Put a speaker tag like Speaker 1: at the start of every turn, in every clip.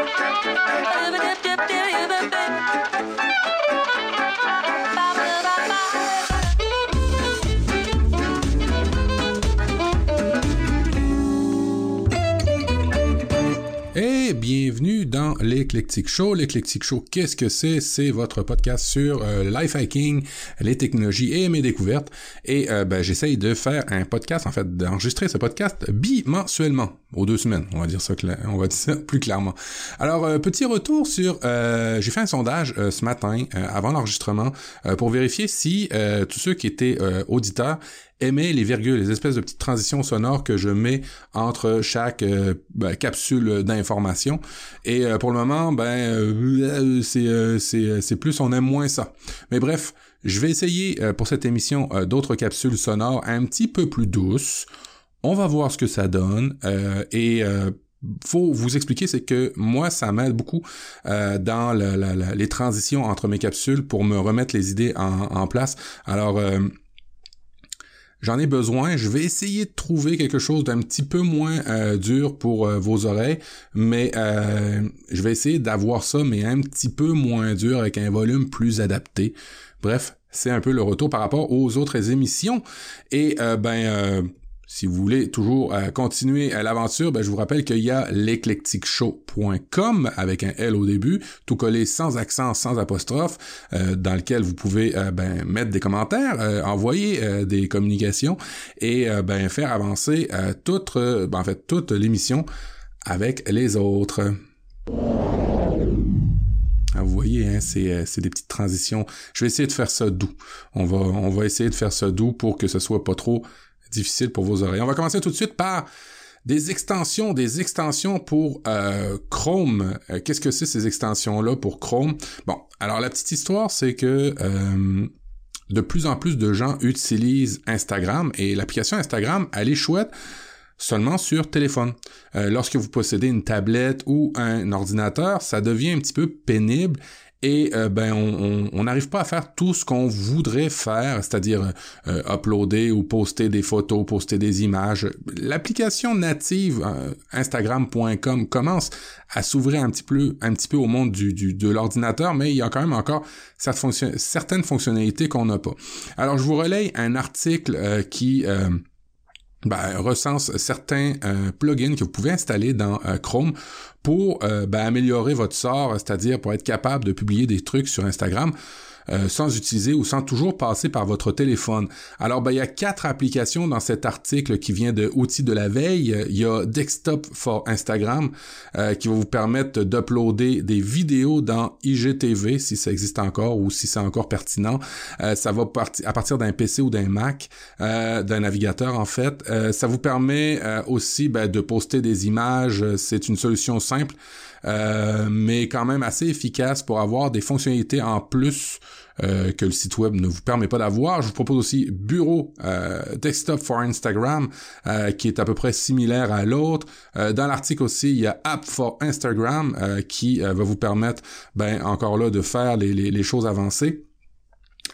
Speaker 1: Baby, dip, dip, dip, dip, dip, dip. Bienvenue dans l'Eclectic Show. L'Eclectic Show, qu'est-ce que c'est? C'est votre podcast sur euh, life hacking, les technologies et mes découvertes. Et euh, ben, j'essaye de faire un podcast, en fait, d'enregistrer ce podcast bimensuellement, aux deux semaines. On va dire ça, on va dire ça plus clairement. Alors, euh, petit retour sur, j'ai fait un sondage ce matin, avant l'enregistrement, pour vérifier si tous ceux qui étaient auditeurs aimer les virgules, les espèces de petites transitions sonores que je mets entre chaque euh, ben, capsule d'information. Et euh, pour le moment, ben euh, c'est c'est plus on aime moins ça. Mais bref, je vais essayer pour cette émission d'autres capsules sonores un petit peu plus douces. On va voir ce que ça donne et faut vous expliquer, c'est que moi, ça m'aide beaucoup dans les transitions entre mes capsules pour me remettre les idées en, en place. Alors, j'en ai besoin. Je vais essayer de trouver quelque chose d'un petit peu moins euh, dur pour euh, vos oreilles, mais euh, je vais essayer d'avoir ça, mais un petit peu moins dur avec un volume plus adapté. Bref, c'est un peu le retour par rapport aux autres émissions. Et ben si vous voulez toujours euh, continuer à l'aventure, ben, je vous rappelle qu'il y a l'eclecticshow.com avec un L au début, tout collé sans accent, sans apostrophe, euh, dans lequel vous pouvez euh, ben, mettre des commentaires, envoyer des communications et ben, faire avancer toute, ben, en fait, toute l'émission avec les autres. Ah, vous voyez, hein, c'est, c'est des petites transitions. Je vais essayer de faire ça doux. On va, on va essayer de faire ça doux pour que ce soit pas trop difficile pour vos oreilles. On va commencer tout de suite par des extensions, des extensions pour euh, Chrome. Euh, qu'est-ce que c'est ces extensions-là pour Chrome? Bon, alors la petite histoire, c'est que euh, de plus en plus de gens utilisent Instagram et l'application Instagram, elle est chouette seulement sur téléphone. lorsque vous possédez une tablette ou un ordinateur, ça devient un petit peu pénible et euh, ben on n'arrive pas à faire tout ce qu'on voudrait faire, c'est-à-dire euh, uploader ou poster des photos, poster des images. L'application native euh, Instagram.com commence à s'ouvrir un petit peu un petit peu au monde du, du de l'ordinateur, mais il y a quand même encore certaines fonctionnalités qu'on n'a pas. Alors je vous relaye un article qui ben, recense certains plugins que vous pouvez installer dans Chrome pour euh, ben, améliorer votre sort, c'est-à-dire pour être capable de publier des trucs sur Instagram. Euh, sans utiliser ou sans toujours passer par votre téléphone. Alors, ben, il y a quatre applications dans cet article qui vient de Outils de la veille. Il y a Desktop for Instagram euh, qui va vous permettre d'uploader des vidéos dans IGTV si ça existe encore ou si c'est encore pertinent. Euh, ça va partir à partir d'un PC ou d'un Mac, d'un navigateur en fait. ça vous permet aussi ben, de poster des images. C'est une solution simple. mais quand même assez efficace pour avoir des fonctionnalités en plus euh, que le site web ne vous permet pas d'avoir. Je vous propose aussi Bureau euh, Desktop for Instagram, euh, qui est à peu près similaire à l'autre. dans l'article aussi, il y a App for Instagram, qui va vous permettre, ben encore là, de faire les, les choses avancées.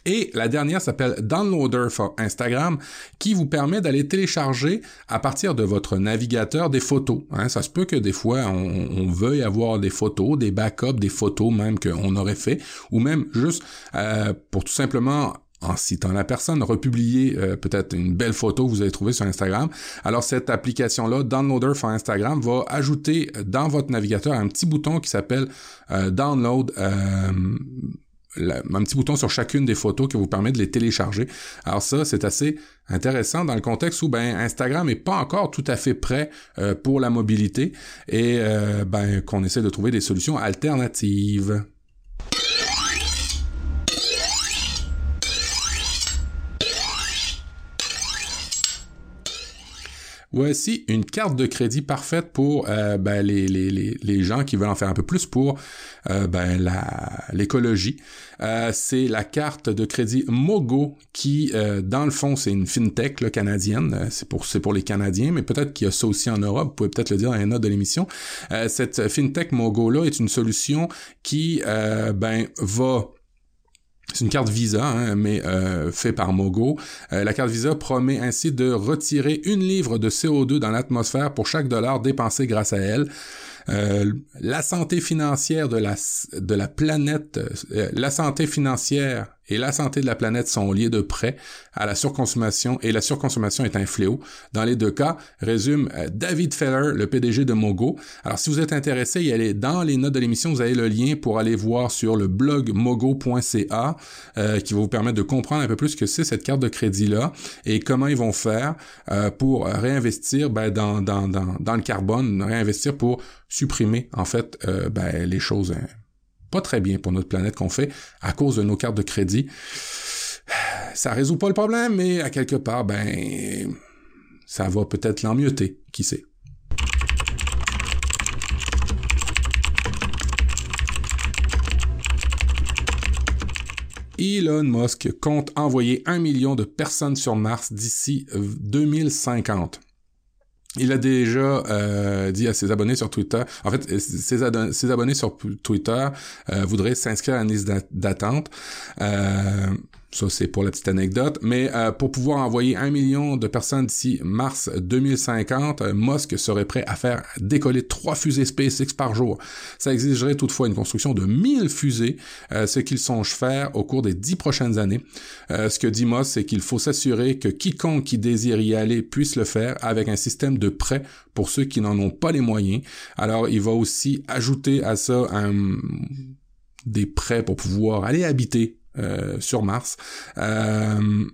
Speaker 1: Et la dernière s'appelle Downloader for Instagram, qui vous permet d'aller télécharger à partir de votre navigateur des photos. Hein. ça se peut que des fois on, veuille avoir des photos, des backups, des photos même qu'on aurait fait, ou même juste euh, pour tout simplement en citant la personne, republier euh, peut-être une belle photo que vous avez trouvée sur Instagram. Alors cette application-là, Downloader for Instagram, va ajouter dans votre navigateur un petit bouton qui s'appelle euh, Download un petit bouton sur chacune des photos qui vous permet de les télécharger. Alors ça, c'est assez intéressant dans le contexte où ben Instagram est pas encore tout à fait prêt euh, pour la mobilité et euh, ben qu'on essaie de trouver des solutions alternatives. Voici une carte de crédit parfaite pour euh, ben, les, gens qui veulent en faire un peu plus pour euh, ben, l'écologie. Euh, c'est la carte de crédit Mogo qui, dans le fond, c'est une fintech canadienne. C'est pour, c'est pour les Canadiens, mais peut-être qu'il y a ça aussi en Europe. Vous pouvez peut-être le dire dans les notes de l'émission. cette fintech Mogo-là est une solution qui ben, va c'est une carte Visa, hein, mais euh, fait par Mogo. Euh, la carte Visa promet ainsi de retirer une livre de CO2 dans l'atmosphère pour chaque dollar dépensé grâce à elle. Euh, la santé financière de la, planète, euh, la santé financière et la santé de la planète sont liées de près à la surconsommation et la surconsommation est un fléau. Dans les deux cas, résume euh, David Feller, le PDG de Mogo. Alors si vous êtes intéressé, il y a dans les notes de l'émission, vous avez le lien pour aller voir sur le blog mogo.ca euh, qui va vous permettre de comprendre un peu plus ce que c'est cette carte de crédit-là et comment ils vont faire euh, pour réinvestir ben, dans, dans, dans, dans, le carbone, réinvestir pour supprimer en fait euh, ben, les choses hein, pas très bien pour notre planète qu'on fait à cause de nos cartes de crédit. Ça résout pas le problème, mais à quelque part, ben, ça va peut-être l'emmieuter, qui sait. Elon Musk compte envoyer un million de personnes sur Mars d'ici 2050. Il a déjà euh, dit à ses abonnés sur Twitter, en fait, ses, abonnés sur Twitter euh, voudraient s'inscrire à une liste d'attente. Euh, ça, c'est pour la petite anecdote. Mais euh, pour pouvoir envoyer un million de personnes d'ici mars 2050, euh, Musk serait prêt à faire décoller trois fusées SpaceX par jour. Ça exigerait toutefois une construction de 1000 fusées, euh, ce qu'il songe faire au cours des dix prochaines années. ce que dit Musk, c'est qu'il faut s'assurer que quiconque qui désire y aller puisse le faire avec un système de prêt pour ceux qui n'en ont pas les moyens. Alors, il va aussi ajouter à ça des prêts pour pouvoir aller habiter euh, sur Mars. Euh,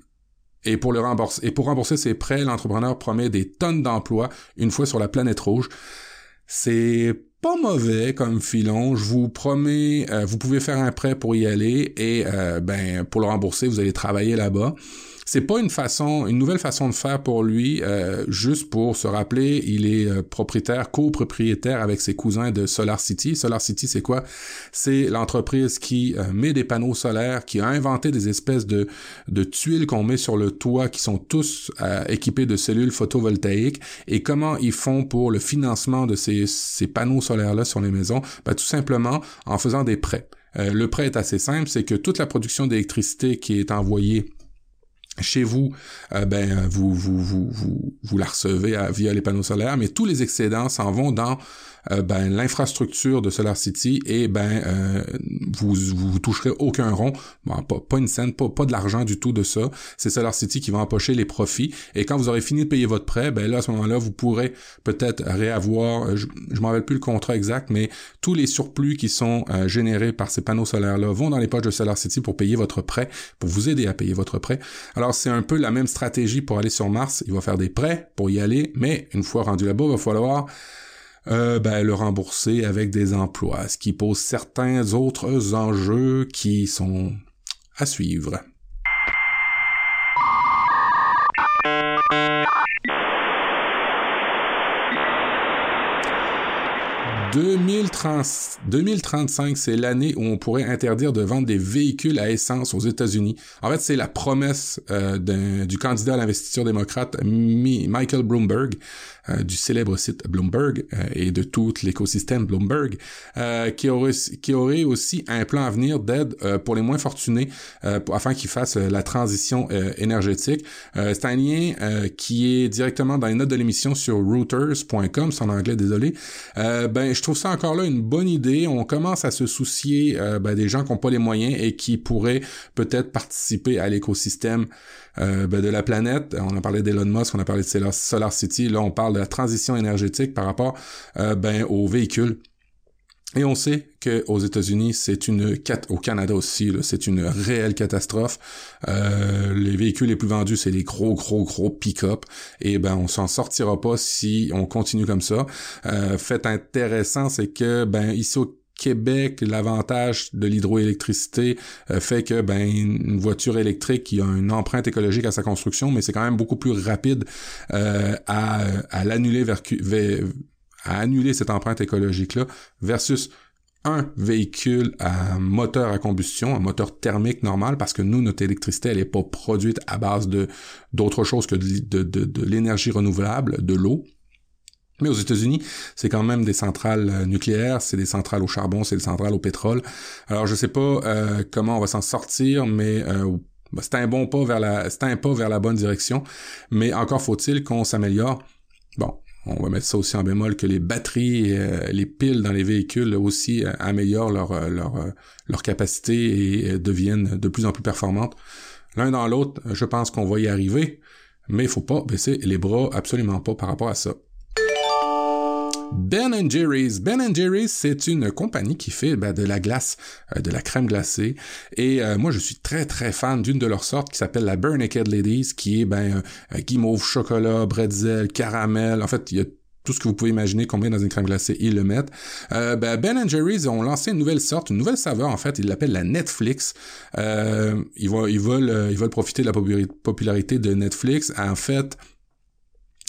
Speaker 1: et pour le rembourser, et pour rembourser ses prêts, l'entrepreneur promet des tonnes d'emplois une fois sur la planète rouge. C'est pas mauvais comme filon. Je vous promets, euh, vous pouvez faire un prêt pour y aller et ben pour le rembourser, vous allez travailler là-bas c'est pas une façon, une nouvelle façon de faire pour lui, euh, juste pour se rappeler, il est euh, propriétaire, copropriétaire avec ses cousins de Solar City. Solar City, c'est quoi? C'est l'entreprise qui euh, met des panneaux solaires, qui a inventé des espèces de, de tuiles qu'on met sur le toit qui sont tous équipés de cellules photovoltaïques. Et comment ils font pour le financement de ces, ces panneaux solaires-là sur les maisons? Ben, tout simplement en faisant des prêts. le prêt est assez simple, c'est que toute la production d'électricité qui est envoyée chez vous, euh, ben vous, vous, vous, vous, vous la recevez via les panneaux solaires, mais tous les excédents s'en vont dans euh, ben, l'infrastructure de Solar City et ben euh, vous, vous toucherez aucun rond, bon, pas, pas une scène, pas, pas de l'argent du tout de ça. C'est Solar City qui va empocher les profits. Et quand vous aurez fini de payer votre prêt, ben là à ce moment-là, vous pourrez peut-être réavoir, je, je m'en rappelle plus le contrat exact, mais tous les surplus qui sont euh, générés par ces panneaux solaires-là vont dans les poches de Solar City pour payer votre prêt, pour vous aider à payer votre prêt. Alors c'est un peu la même stratégie pour aller sur Mars. Il va faire des prêts pour y aller, mais une fois rendu là-bas, il va falloir euh, ben, le rembourser avec des emplois, ce qui pose certains autres enjeux qui sont à suivre. 2030, 2035, c'est l'année où on pourrait interdire de vendre des véhicules à essence aux États-Unis. En fait, c'est la promesse euh, du candidat à l'investiture démocrate Michael Bloomberg. Euh, du célèbre site Bloomberg euh, et de tout l'écosystème Bloomberg, qui, aurait, aussi un plan à venir d'aide pour les moins fortunés afin qu'ils fassent la transition énergétique. c'est un lien qui est directement dans les notes de l'émission sur routers.com, c'est en anglais, désolé. ben, trouve ça encore là une bonne idée. On commence à se soucier ben, des gens qui n'ont pas les moyens et qui pourraient peut-être participer à l'écosystème euh, ben, de la planète. On a parlé d'Elon Musk, on a parlé de Solar City. Là, on parle de la transition énergétique par rapport euh, ben, aux véhicules. Et on sait que aux États-Unis, c'est une au Canada aussi, c'est une réelle catastrophe. Euh, les véhicules les plus vendus, c'est les gros, gros, gros pick-up. Et ben, on s'en sortira pas si on continue comme ça. Euh, fait intéressant, c'est que ben ici au Québec, l'avantage de l'hydroélectricité euh, fait que ben une voiture électrique qui a une empreinte écologique à sa construction, mais c'est quand même beaucoup plus rapide euh, à, à l'annuler vers, à annuler cette empreinte écologique là versus un véhicule à moteur à combustion, un moteur thermique normal, parce que nous, notre électricité, elle n'est pas produite à base de d'autre chose que de, de, l'énergie renouvelable, de l'eau. Mais aux États-Unis, c'est quand même des centrales euh, nucléaires, c'est des centrales au charbon, c'est des centrales au pétrole. Alors je sais pas euh, comment on va s'en sortir, mais euh, c'est un bon pas vers la, c'est un pas vers la bonne direction. Mais encore faut-il qu'on s'améliore. Bon, on va mettre ça aussi en bémol que les batteries, et, les piles dans les véhicules aussi améliorent leur leur leur capacité et deviennent de plus en plus performantes. L'un dans l'autre, je pense qu'on va y arriver, mais il faut pas baisser les bras absolument pas par rapport à ça. Ben Jerry's. Ben Jerry's, c'est une compagnie qui fait ben, de la glace, euh, de la crème glacée. Et euh, moi, je suis très très fan d'une de leurs sortes qui s'appelle la Burn Naked Ladies, qui est ben euh, guimauve, chocolat, bretzel, caramel. En fait, il y a tout ce que vous pouvez imaginer combien dans une crème glacée, ils le mettent. Euh, ben, ben Jerry's ont lancé une nouvelle sorte, une nouvelle saveur en fait, ils l'appellent la Netflix. Euh, ils, veulent, ils veulent profiter de la popularité de Netflix. En fait,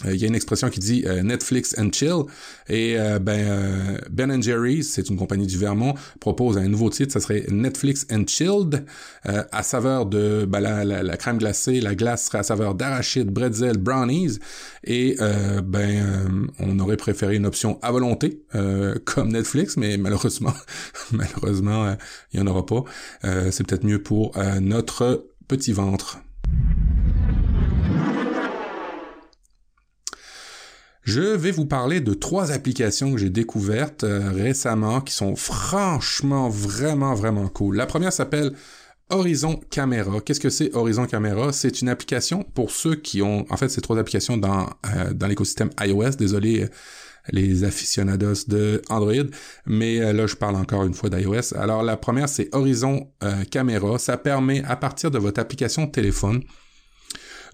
Speaker 1: euh, il y a une expression qui dit euh, Netflix and chill et euh, ben Ben Jerry's, c'est une compagnie du Vermont, propose un nouveau titre, ça serait Netflix and chilled à saveur de ben, la, crème glacée, la glace serait à saveur d'arachide, bretzel, brownies et ben on aurait préféré une option à volonté comme Netflix, mais malheureusement malheureusement il y en aura pas. c'est peut-être mieux pour notre petit ventre. Je vais vous parler de trois applications que j'ai découvertes euh, récemment qui sont franchement vraiment vraiment cool. La première s'appelle Horizon Camera. Qu'est-ce que c'est Horizon Camera? C'est une application pour ceux qui ont en fait c'est trois applications dans euh, dans l'écosystème iOS. Désolé les aficionados de Android, mais euh, là je parle encore une fois d'iOS. Alors la première c'est Horizon Camera, ça permet à partir de votre application téléphone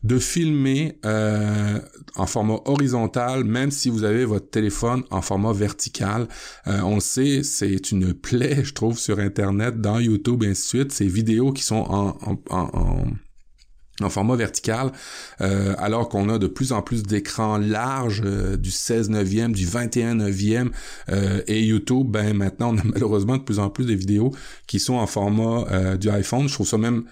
Speaker 1: de filmer euh, en format horizontal, même si vous avez votre téléphone en format vertical. Euh, on le sait, c'est une plaie, je trouve, sur Internet, dans YouTube, et ainsi de suite, ces vidéos qui sont en, en, en format vertical, euh, alors qu'on a de plus en plus d'écrans larges, du 16 neuvième, du 21 neuvième, et YouTube, ben maintenant on a malheureusement de plus en plus de vidéos qui sont en format du iPhone. Je trouve ça même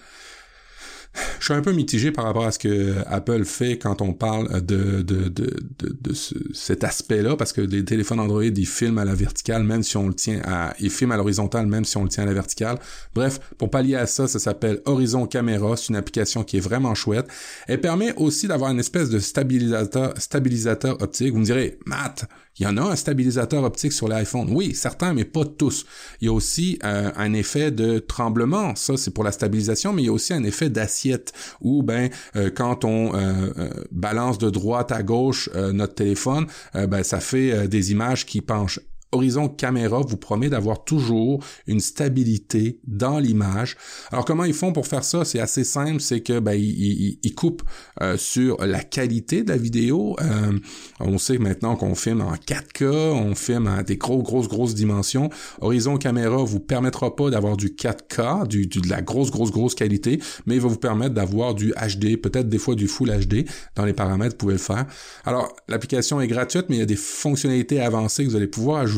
Speaker 1: je suis un peu mitigé par rapport à ce que Apple fait quand on parle de, de, de, de, cet aspect-là, parce que les téléphones Android, ils filment à la verticale, même si on le tient à... Ils filment à l'horizontale, même si on le tient à la verticale. Bref, pour pallier à ça, ça s'appelle Horizon Camera. C'est une application qui est vraiment chouette. Elle permet aussi d'avoir une espèce de stabilisateur, stabilisateur optique. Vous me direz, Matt, il y en a un stabilisateur optique sur l'iPhone. Oui, certains, mais pas tous. Il y a aussi euh, un effet de tremblement. Ça, c'est pour la stabilisation, mais il y a aussi un effet d'assiette où, ben, euh, quand on euh, balance de droite à gauche notre téléphone, ben, ça fait des images qui penchent Horizon Caméra vous promet d'avoir toujours une stabilité dans l'image. Alors comment ils font pour faire ça? C'est assez simple, c'est que ben, ils, ils, coupent euh, sur la qualité de la vidéo. Euh, on sait maintenant qu'on filme en 4K, on filme à des gros grosses grosses dimensions. Horizon Caméra vous permettra pas d'avoir du 4K, du, de la grosse grosse grosse qualité, mais il va vous permettre d'avoir du HD, peut-être des fois du Full HD dans les paramètres, vous pouvez le faire. Alors l'application est gratuite, mais il y a des fonctionnalités avancées que vous allez pouvoir ajouter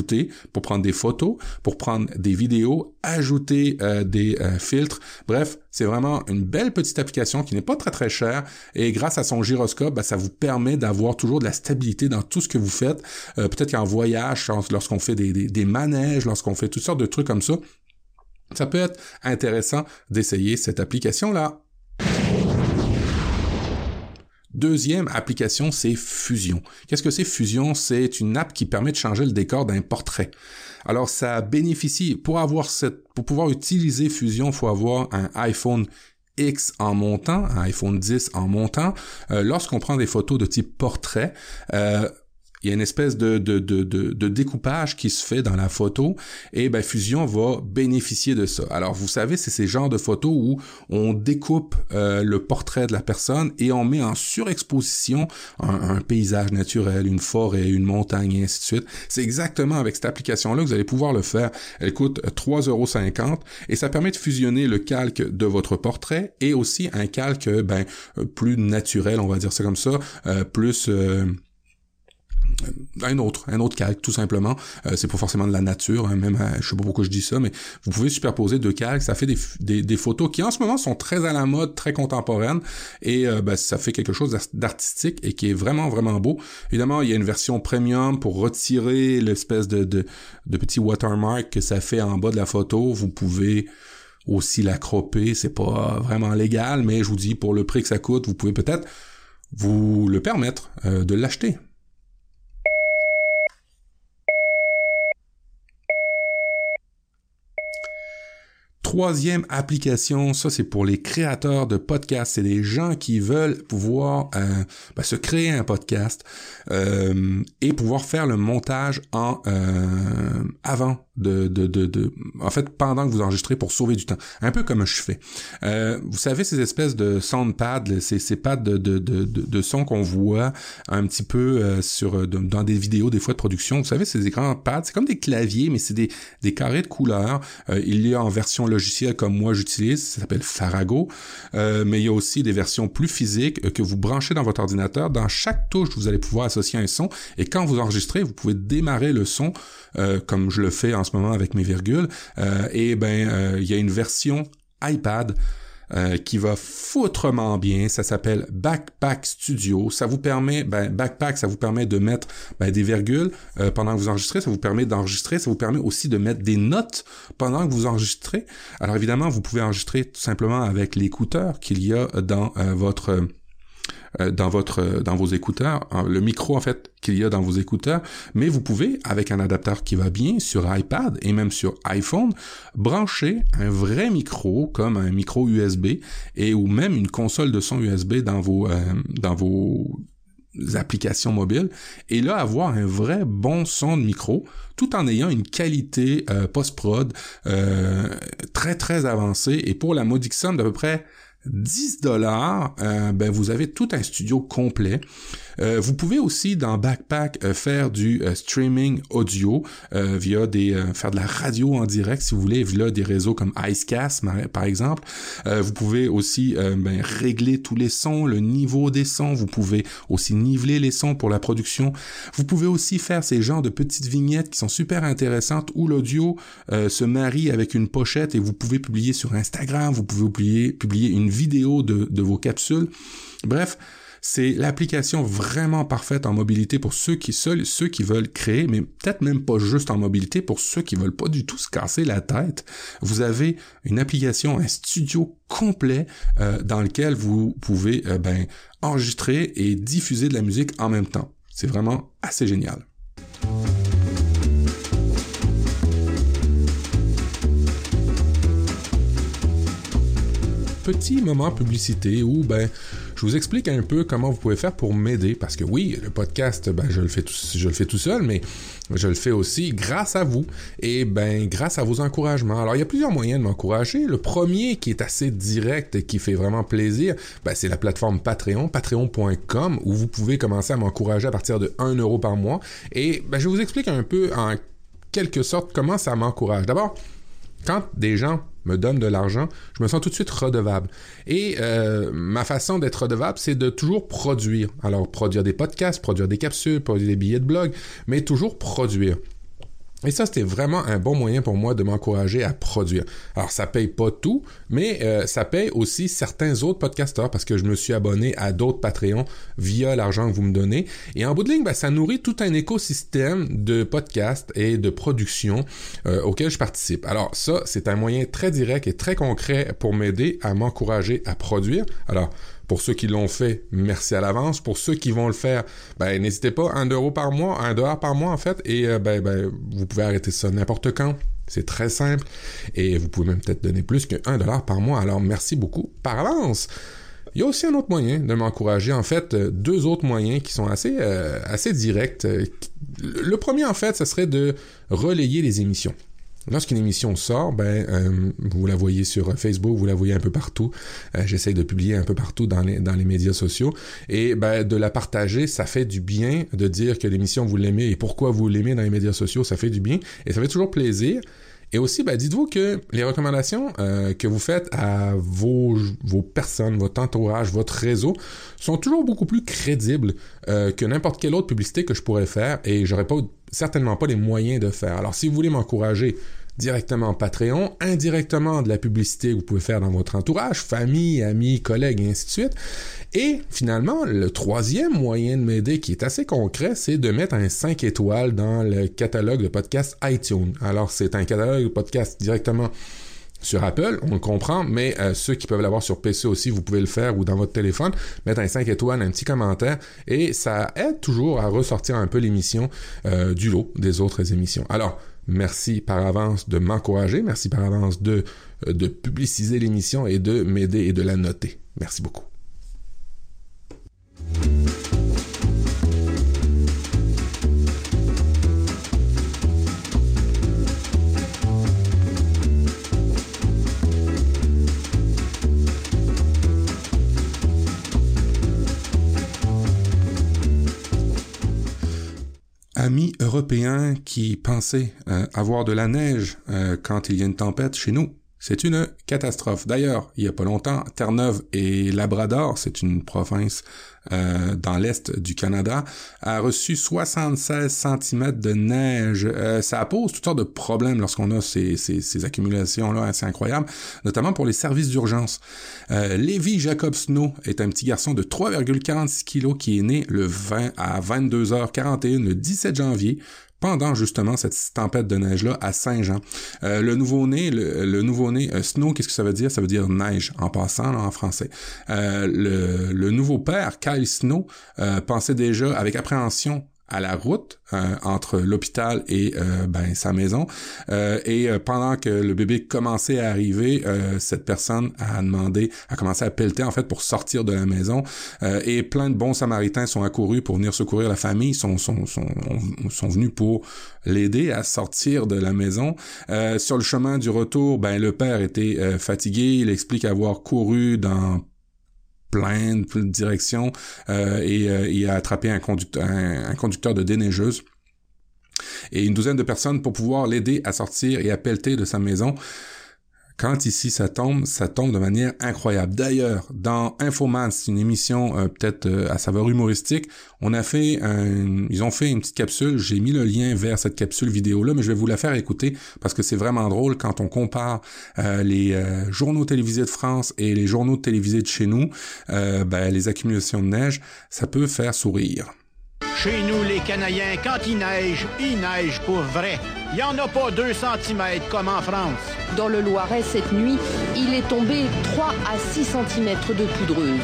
Speaker 1: pour prendre des photos, pour prendre des vidéos, ajouter euh, des euh, filtres. Bref, c'est vraiment une belle petite application qui n'est pas très très chère et grâce à son gyroscope, ben, ça vous permet d'avoir toujours de la stabilité dans tout ce que vous faites. Euh, peut-être qu'en voyage, lorsqu'on fait des, des manèges, lorsqu'on fait toutes sortes de trucs comme ça, ça peut être intéressant d'essayer cette application-là. Deuxième application, c'est Fusion. Qu'est-ce que c'est Fusion? C'est une app qui permet de changer le décor d'un portrait. Alors, ça bénéficie, pour avoir cette, pour pouvoir utiliser Fusion, il faut avoir un iPhone X en montant, un iPhone 10 en montant. Euh, lorsqu'on prend des photos de type portrait, euh, il y a une espèce de, de, de, de, découpage qui se fait dans la photo et ben, Fusion va bénéficier de ça. Alors vous savez, c'est ces genres de photos où on découpe euh, le portrait de la personne et on met en surexposition un, paysage naturel, une forêt, une montagne et ainsi de suite. C'est exactement avec cette application-là que vous allez pouvoir le faire. Elle coûte 3,50€ et ça permet de fusionner le calque de votre portrait et aussi un calque ben, plus naturel, on va dire ça comme ça, euh, plus... Euh, un autre, un autre calque, tout simplement. Euh, c'est pas forcément de la nature, hein, même, euh, je sais pas pourquoi je dis ça, mais vous pouvez superposer deux calques, ça fait des, des, des, photos qui en ce moment sont très à la mode, très contemporaines, et euh, ben, ça fait quelque chose d'artistique et qui est vraiment, vraiment beau. Évidemment, il y a une version premium pour retirer l'espèce de, de, de petit watermark que ça fait en bas de la photo. Vous pouvez aussi la cropper, c'est pas vraiment légal, mais je vous dis, pour le prix que ça coûte, vous pouvez peut-être vous le permettre de l'acheter. Troisième application, ça c'est pour les créateurs de podcasts. C'est des gens qui veulent pouvoir euh, ben, se créer un podcast euh, et pouvoir faire le montage en euh, avant de, de, de, en fait pendant que vous enregistrez pour sauver du temps. Un peu comme je fais. Vous savez ces espèces de soundpads, ces, ces pads de, de, son qu'on voit un petit peu dans des vidéos des fois de production. Vous savez ces écrans pads, c'est comme des claviers mais c'est des, des carrés de couleurs. il y a en version logicielle comme moi j'utilise, ça s'appelle Farago, euh, mais il y a aussi des versions plus physiques euh, que vous branchez dans votre ordinateur. Dans chaque touche, vous allez pouvoir associer un son et quand vous enregistrez, vous pouvez démarrer le son euh, comme je le fais en ce moment avec mes virgules. et ben, il y a une version iPad euh, qui va foutrement bien. Ça s'appelle Backpack Studio. Ça vous permet, ben, Backpack, ça vous permet de mettre ben, des virgules euh, pendant que vous enregistrez. Ça vous permet d'enregistrer. Ça vous permet aussi de mettre des notes pendant que vous enregistrez. Alors évidemment, vous pouvez enregistrer tout simplement avec l'écouteur qu'il y a dans euh, votre dans votre euh, dans vos écouteurs, le micro en fait qu'il y a dans vos écouteurs, mais vous pouvez avec un adaptateur qui va bien sur iPad et même sur iPhone brancher un vrai micro comme un micro USB et ou même une console de son USB dans vos euh, dans vos applications mobiles et là avoir un vrai bon son de micro tout en ayant une qualité post-prod très très avancée et pour la modique somme d'à peu près 10 dollars, euh, ben vous avez tout un studio complet. Euh, vous pouvez aussi dans Backpack euh, faire du streaming audio via des faire de la radio en direct si vous voulez via des réseaux comme Icecast par exemple. vous pouvez aussi ben, régler tous les sons, le niveau des sons. Vous pouvez aussi niveler les sons pour la production. Vous pouvez aussi faire ces genres de petites vignettes qui sont super intéressantes où l'audio se marie avec une pochette et vous pouvez publier sur Instagram. Vous pouvez publier publier une vidéo de, vos capsules. Bref, c'est l'application vraiment parfaite en mobilité pour ceux qui seuls ceux qui veulent créer, mais peut-être même pas juste en mobilité pour ceux qui veulent pas du tout se casser la tête. Vous avez une application, un studio complet euh, dans lequel vous pouvez euh, ben, enregistrer et diffuser de la musique en même temps. C'est vraiment assez génial. Petit moment publicité où ben je vous explique un peu comment vous pouvez faire pour m'aider parce que oui, le podcast ben je le fais tout, je le fais tout seul mais je le fais aussi grâce à vous et ben grâce à vos encouragements. Alors il y a plusieur moyens de m'encourager. Le premier qui est assez direct et qui fait vraiment plaisir, ben, c'est la plateforme Patreon, patreon.com où vous pouvez commencer à m'encourager à partir de 1 euro par mois et ben, je vous explique un peu en quelque sorte comment ça m'encourage. D'abord, quand des gens me donnent de l'argent, je me sens tout de suite redevable. Et euh, ma façon d'être redevable, c'est de toujours produire. Alors, produire des podcasts, produire des capsules, produire des billets de blog, mais toujours produire. Et ça, c'était vraiment un bon moyen pour moi de m'encourager à produire. Alors, ça paye pas tout, mais euh, ça paye aussi certains autres podcasteurs parce que je me suis abonné à d'autres Patreons via l'argent que vous me donnez. Et en bout de ligne, ben, ça nourrit tout un écosystème de podcasts et de production euh, auquel je participe. Alors, ça, c'est un moyen très direct et très concret pour m'aider à m'encourager à produire. Alors, pour ceux qui l'ont fait, merci à l'avance. Pour ceux qui vont le faire, ben, n'hésitez pas, un euro par mois, un dollar par mois en fait, et euh, ben, ben, vous pouvez arrêter ça n'importe quand. C'est très simple. Et vous pouvez même peut-être donner plus qu'un dollar par mois. Alors merci beaucoup par avance. Il y a aussi un autre moyen de m'encourager. En fait, euh, deux autres moyens qui sont assez, euh, assez directs. Le premier, en fait, ce serait de relayer les émissions. Lorsqu'une émission sort, ben, euh, vous la voyez sur Facebook, vous la voyez un peu partout. Euh, J'essaie de publier un peu partout dans les, dans les médias sociaux. Et ben, de la partager, ça fait du bien de dire que l'émission, vous l'aimez et pourquoi vous l'aimez dans les médias sociaux, ça fait du bien. Et ça fait toujours plaisir. Et aussi, ben, dites-vous que les recommandations euh, que vous faites à vos, vos personnes, votre entourage, votre réseau, sont toujours beaucoup plus crédibles euh, que n'importe quelle autre publicité que je pourrais faire et j'aurais pas certainement pas les moyens de faire. Alors, si vous voulez m'encourager directement Patreon, indirectement de la publicité que vous pouvez faire dans votre entourage, famille, amis, collègues et ainsi de suite. Et finalement, le troisième moyen de m'aider qui est assez concret, c'est de mettre un 5 étoiles dans le catalogue de podcast iTunes. Alors, c'est un catalogue de podcast directement sur Apple, on le comprend, mais euh, ceux qui peuvent l'avoir sur PC aussi, vous pouvez le faire ou dans votre téléphone, mettre un 5 étoiles, un petit commentaire, et ça aide toujours à ressortir un peu l'émission euh, du lot des autres émissions. Alors, Merci par avance de m'encourager, merci par avance de, de publiciser l'émission et de m'aider et de la noter. Merci beaucoup. Amis européens qui pensaient euh, avoir de la neige euh, quand il y a une tempête chez nous. C'est une catastrophe. D'ailleurs, il y a pas longtemps, Terre-Neuve et Labrador, c'est une province euh, dans l'est du Canada, a reçu 76 cm de neige. Euh, ça pose toutes sortes de problèmes lorsqu'on a ces accumulations-là assez incroyables, notamment pour les services d'urgence. Euh, Lévi Jacob Snow est un petit garçon de 3,46 kg qui est né le 20 à 22h41 le 17 janvier pendant justement cette tempête de neige-là à Saint-Jean. Euh, le nouveau-né, le, nouveau-né, euh, snow, qu'est-ce que ça veut dire? Ça veut dire neige en passant en français. Euh, le, le, nouveau père, Kyle Snow, pensait déjà avec appréhension à la route euh, entre l'hôpital et euh, ben, sa maison. Euh, et pendant que le bébé commençait à arriver, cette personne a demandé, a commencé à pelleter en fait pour sortir de la maison. et plein de bons samaritains sont accourus pour venir secourir la famille, sont, sont, venus pour l'aider à sortir de la maison. sur le chemin du retour, ben le père était fatigué. Il explique avoir couru dans plein de directions euh, et euh, il a attrapé un conducteur, un, conducteur de déneigeuse et une douzaine de personnes pour pouvoir l'aider à sortir et à pelleter de sa maison. Quand ici ça tombe, ça tombe de manière incroyable. D'ailleurs, dans Infoman, c'est une émission euh, peut-être euh, à saveur humoristique, on a fait un, ils ont fait une petite capsule. J'ai mis le lien vers cette capsule vidéo là, mais je vais vous la faire écouter parce que c'est vraiment drôle quand on compare euh, les journaux télévisés de France et les journaux télévisés de chez nous. Ben, les accumulations de neige, ça peut faire sourire.
Speaker 2: Chez nous, les Canadiens, quand il neige, il neige pour vrai. Il n'y en a pas 2 cm comme en France.
Speaker 3: Dans le Loiret, cette nuit, il est tombé 3 à 6 cm de poudreuse.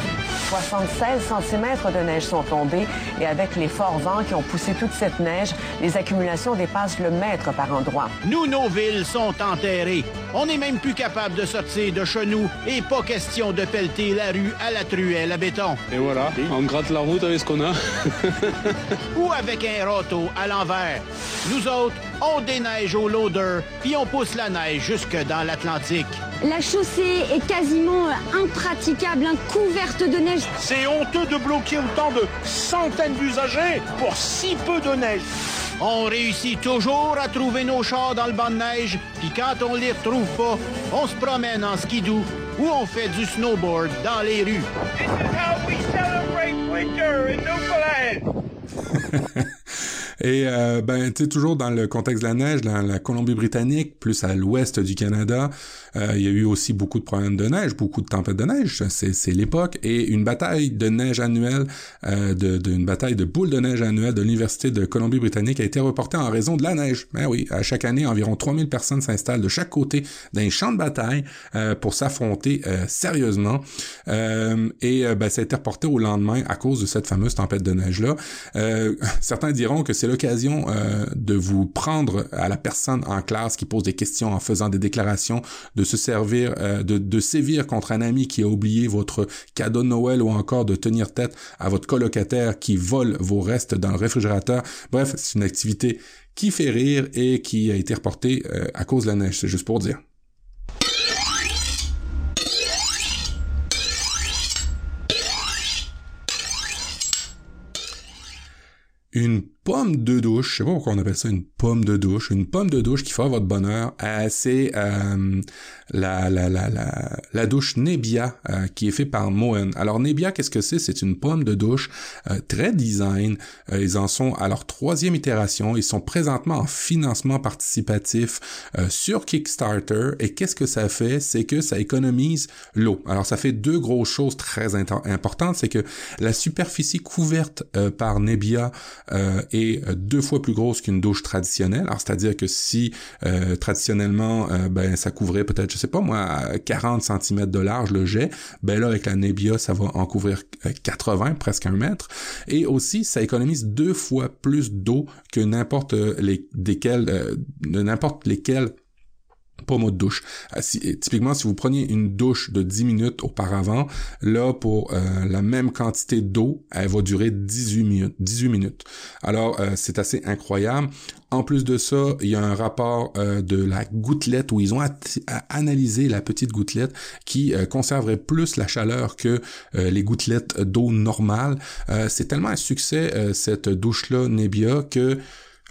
Speaker 4: 76 cm de neige sont tombés et avec les forts vents qui ont poussé toute cette neige, les accumulations dépassent le mètre par endroit.
Speaker 2: Nous, nos villes sont enterrées. On n'est même plus capable de sortir de chez nous et pas question de pelleter la rue à la truelle à béton.
Speaker 5: Et voilà, on gratte la route avec ce qu'on a.
Speaker 2: Ou avec un râteau à l'envers. Nous autres, on déneige au loader puis on pousse la neige jusque dans l'Atlantique.
Speaker 6: La chaussée est quasiment impraticable, hein, couverte de neige.
Speaker 2: C'est honteux de bloquer autant de centaines d'usagers pour si peu de neige. On réussit toujours à trouver nos chars dans le banc de neige, puis quand on les retrouve pas, on se promène en skidoo ou on fait du snowboard dans les rues.
Speaker 1: Et euh, ben, tu sais, toujours dans le contexte de la neige, dans la Colombie-Britannique, plus à l'ouest du Canada, euh, il y a eu aussi beaucoup de problèmes de neige, beaucoup de tempêtes de neige. C'est l'époque. Et une bataille de neige annuelle, euh, une bataille de boules de neige annuelle de l'Université de Colombie-Britannique a été reportée en raison de la neige. Ben oui, à chaque année, environ 3000 personnes s'installent de chaque côté d'un champ de bataille euh, pour s'affronter euh, sérieusement. Euh, et ben, ça a été reporté au lendemain à cause de cette fameuse tempête de neige-là. certains diront que c'est c'est l'occasion euh, de vous prendre à la personne en classe qui pose des questions en faisant des déclarations, de se servir, euh, de, sévir contre un ami qui a oublié votre cadeau de Noël ou encore de tenir tête à votre colocataire qui vole vos restes dans le réfrigérateur. Bref, c'est une activité qui fait rire et qui a été reportée euh, à cause de la neige, c'est juste pour dire. une pomme de douche, je sais pas pourquoi on appelle ça une pomme de douche, une pomme de douche qui fera votre bonheur, euh, c'est euh, la, la, la, la, la douche Nebia euh, qui est fait par Moen. Alors Nebia, qu'est-ce que c'est? C'est une pomme de douche très design. ils en sont à leur troisième itération. Ils sont présentement en financement participatif sur Kickstarter. Et qu'est-ce que ça fait? C'est que ça économise l'eau. Alors ça fait deux grosses choses très importantes. C'est que la superficie couverte par Nebia est deux fois plus grosse qu'une douche traditionnelle. Alors c'est-à-dire que si traditionnellement ben ça couvrait peut-être je sais pas moi 40 cm de large le jet, ben là avec la Nebia ça va en couvrir 80 presque un mètre et aussi ça économise deux fois plus d'eau que n'importe les desquels n'importe lesquels pommeau de douche. Euh, typiquement, si vous preniez une douche de 10 minutes auparavant, là, pour euh, la même quantité d'eau, elle va durer 18 minutes. 18 minutes. Alors, euh, c'est assez incroyable. En plus de ça, il y a un rapport de la gouttelette où ils ont analysé la petite gouttelette qui conserverait plus la chaleur que les gouttelettes d'eau normales. c'est tellement un succès, cette douche-là, Nebia, que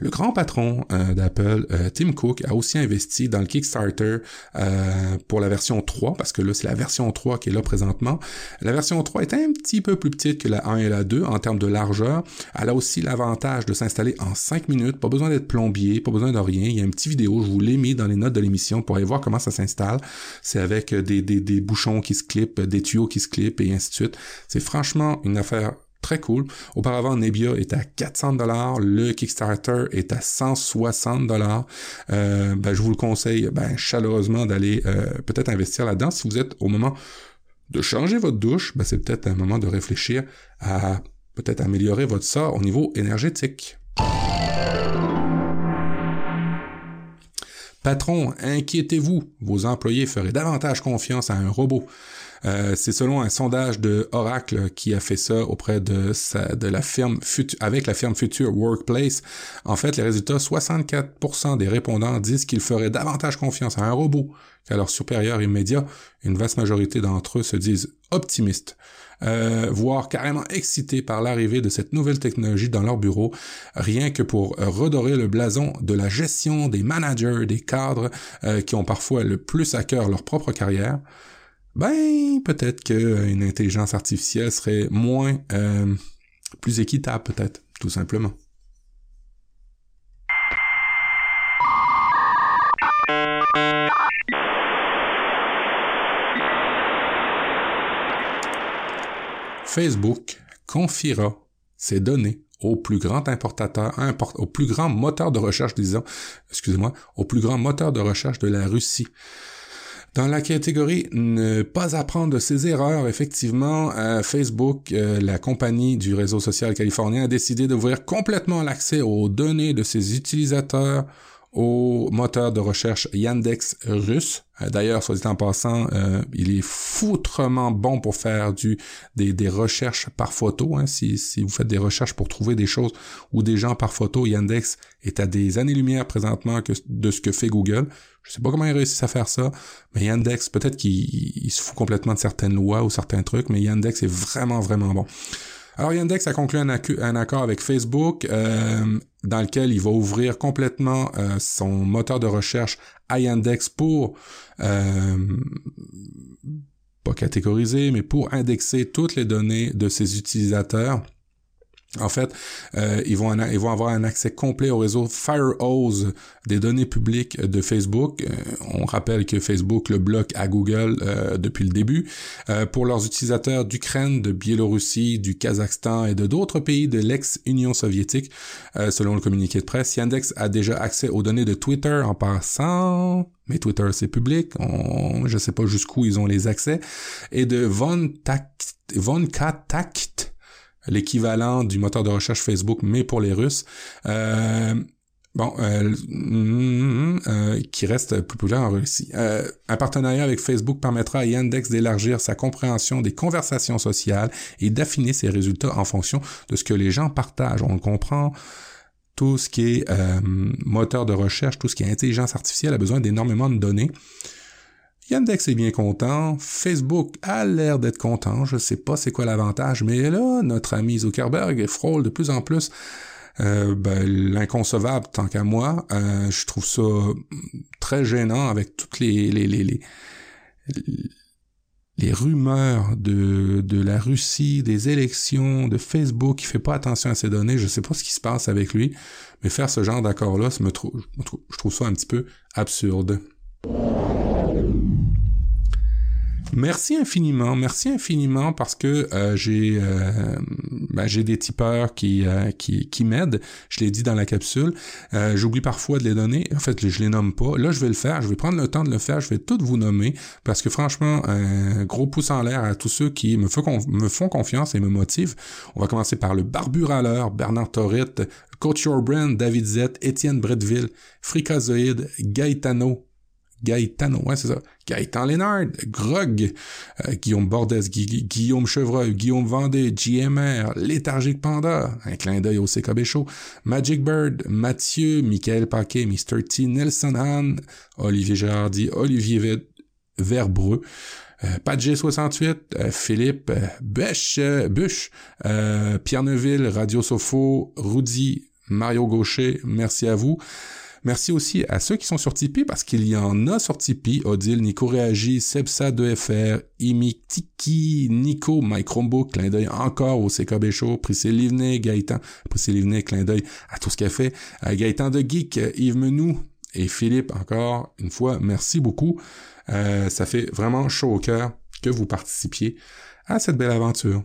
Speaker 1: le grand patron euh, d'Apple, euh, Tim Cook, a aussi investi dans le Kickstarter euh, pour la version 3, parce que là, c'est la version 3 qui est là présentement. La version 3 est un petit peu plus petite que la 1 et la 2 en termes de largeur. Elle a aussi l'avantage de s'installer en 5 minutes, pas besoin d'être plombier, pas besoin de rien. Il y a une petite vidéo, je vous l'ai mis dans les notes de l'émission pour aller voir comment ça s'installe. C'est avec des, des, des bouchons qui se clippent, des tuyaux qui se clippent et ainsi de suite. C'est franchement une affaire très cool. Auparavant, Nebia est à 400 dollars, le Kickstarter est à 160 dollars. Euh, ben, je vous le conseille ben, chaleureusement d'aller euh, peut-être investir là-dedans. Si vous êtes au moment de changer votre douche, ben, c'est peut-être un moment de réfléchir à peut-être améliorer votre sort au niveau énergétique. Patron, inquiétez-vous, vos employés feraient davantage confiance à un robot. Euh, c'est selon un sondage de Oracle qui a fait ça auprès de, de la firme avec la firme Future Workplace. En fait, les résultats, 64% des répondants disent qu'ils feraient davantage confiance à un robot qu'à leur supérieur immédiat. Une vaste majorité d'entre eux se disent optimistes. Euh, voire carrément excités par l'arrivée de cette nouvelle technologie dans leur bureau, rien que pour redorer le blason de la gestion des managers, des cadres euh, qui ont parfois le plus à cœur leur propre carrière ben peut-être qu'une intelligence artificielle serait moins euh, plus équitable peut-être, tout simplement. Facebook confiera ses données au plus grand importateur, au plus grand moteur de recherche, disons, excusez-moi, au plus grand moteur de recherche de la Russie. Dans la catégorie ne pas apprendre de ses erreurs, effectivement, euh, Facebook, euh, la compagnie du réseau social californien, a décidé d'ouvrir complètement l'accès aux données de ses utilisateurs au moteur de recherche Yandex russe. Euh, d'ailleurs, soit dit en passant, euh, il est foutrement bon pour faire du des, des recherches par photo. Hein. Si, si vous faites des recherches pour trouver des choses ou des gens par photo, Yandex est à des années-lumière présentement que, de ce que fait Google. Je sais pas comment ils réussissent à faire ça, mais Yandex, peut-être qu'il se fout complètement de certaines lois ou certains trucs, mais Yandex est vraiment, vraiment bon. Alors Yandex a conclu un, accord avec Facebook euh, dans lequel il va ouvrir complètement euh, son moteur de recherche à Yandex pour euh, pas catégoriser, mais pour indexer toutes les données de ses utilisateurs en fait, euh, ils, vont ils vont avoir un accès complet au réseau Firehose des données publiques de Facebook. Euh, on rappelle que Facebook le bloque à Google euh, depuis le début. pour leurs utilisateurs d'Ukraine, de Biélorussie, du Kazakhstan et de d'autres pays de l'ex-Union soviétique, selon le communiqué de presse, Yandex a déjà accès aux données de Twitter en passant mais Twitter c'est public, on, je sais pas jusqu'où ils ont les accès, et de Von Takt, l'équivalent du moteur de recherche Facebook, mais pour les Russes. Euh, bon, euh, euh, qui reste plus populaire en Russie. un partenariat avec Facebook permettra à Yandex d'élargir sa compréhension des conversations sociales et d'affiner ses résultats en fonction de ce que les gens partagent. On le comprend. Tout ce qui est moteur de recherche, tout ce qui est intelligence artificielle a besoin d'énormément de données. Yandex est bien content, Facebook a l'air d'être content, je sais pas c'est quoi l'avantage, mais là, notre ami Zuckerberg frôle de plus en plus euh, ben, l'inconcevable tant qu'à moi. Euh, je trouve ça très gênant avec toutes les les, les, les, les rumeurs de, de la Russie, des élections, de Facebook qui fait pas attention à ces données. Je sais pas ce qui se passe avec lui, mais faire ce genre d'accord-là, je trouve ça un petit peu absurde. Merci infiniment, merci infiniment parce que euh, j'ai euh, ben, j'ai des tipeurs qui euh, qui, qui m'aident. Je l'ai dit dans la capsule. J'oublie parfois de les donner. En fait, je les nomme pas. Là, je vais le faire. Je vais prendre le temps de le faire. Je vais tout vous nommer parce que franchement, un gros pouce en l'air à tous ceux qui me font confiance et me motivent. On va commencer par le Barbu Râleur, Bernard Torrit, Coach Your Brand, David Z, Étienne Bretteville, Fricazoïde, Gaetano, Gaëtano, ouais, c'est ça. Gaëtan Lénard, Grog, euh, Guillaume Bordès, Guillaume Chevreuil, Guillaume Vendée, JMR, Léthargique Panda, un clin d'œil au CKB Show, Magic Bird, Mathieu, Michael Paquet, Mr. T, Nelson Hahn, Olivier Girardi, Olivier Verbreux, euh, 68 euh, Philippe, euh, Bush, Bush Pierre Neuville, Radio Sofo, Rudy, Mario Gaucher, merci à vous. Merci aussi à ceux qui sont sur Tipeee parce qu'il y en a sur Tipeee. Odile, Nico Réagi, Sebsa 2FR, Imi Tiki, Nico, Mike Rombo, clin d'œil encore au CKB Show, Priscille Livnet, Gaëtan, Priscille Livnet, clin d'œil à tout ce qu'elle fait, à Gaëtan de Geek, Yves Menou et Philippe encore une fois, merci beaucoup. Euh, ça fait vraiment chaud au cœur que vous participiez à cette belle aventure.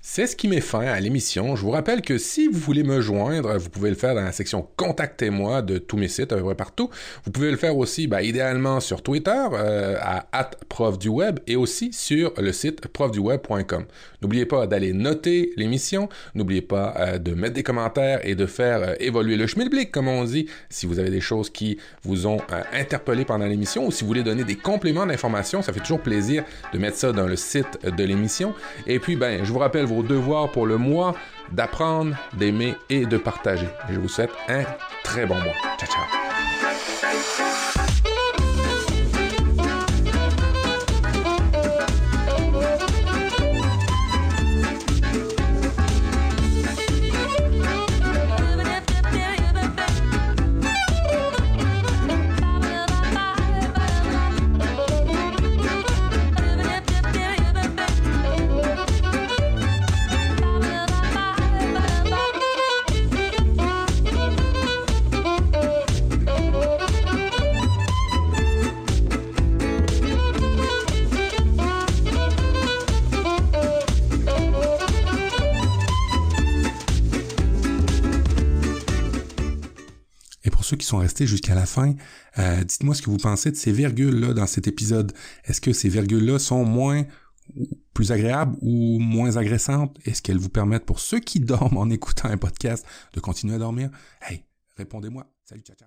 Speaker 1: C'est ce qui met fin à l'émission. Je vous rappelle que si vous voulez me joindre, vous pouvez le faire dans la section Contactez-moi de tous mes sites, à peu près partout. Vous pouvez le faire aussi, ben, idéalement, sur Twitter, euh, à prof du web et aussi sur le site profduweb.com. N'oubliez pas d'aller noter l'émission. N'oubliez pas euh, de mettre des commentaires et de faire euh, évoluer le schmilblick, comme on dit, si vous avez des choses qui vous ont interpellé pendant l'émission ou si vous voulez donner des compléments d'information. Ça fait toujours plaisir de mettre ça dans le site de l'émission. Et puis, ben, je vous rappelle vos devoirs pour le mois d'apprendre, d'aimer et de partager. Je vous souhaite un très bon mois. Ciao, ciao. Sont restés jusqu'à la fin, euh, dites-moi ce que vous pensez de ces virgules-là dans cet épisode. Est-ce que ces virgules-là sont moins plus agréables ou moins agressantes? Est-ce qu'elles vous permettent, pour ceux qui dorment en écoutant un podcast, de continuer à dormir? Hey, répondez-moi. Salut, ciao, ciao.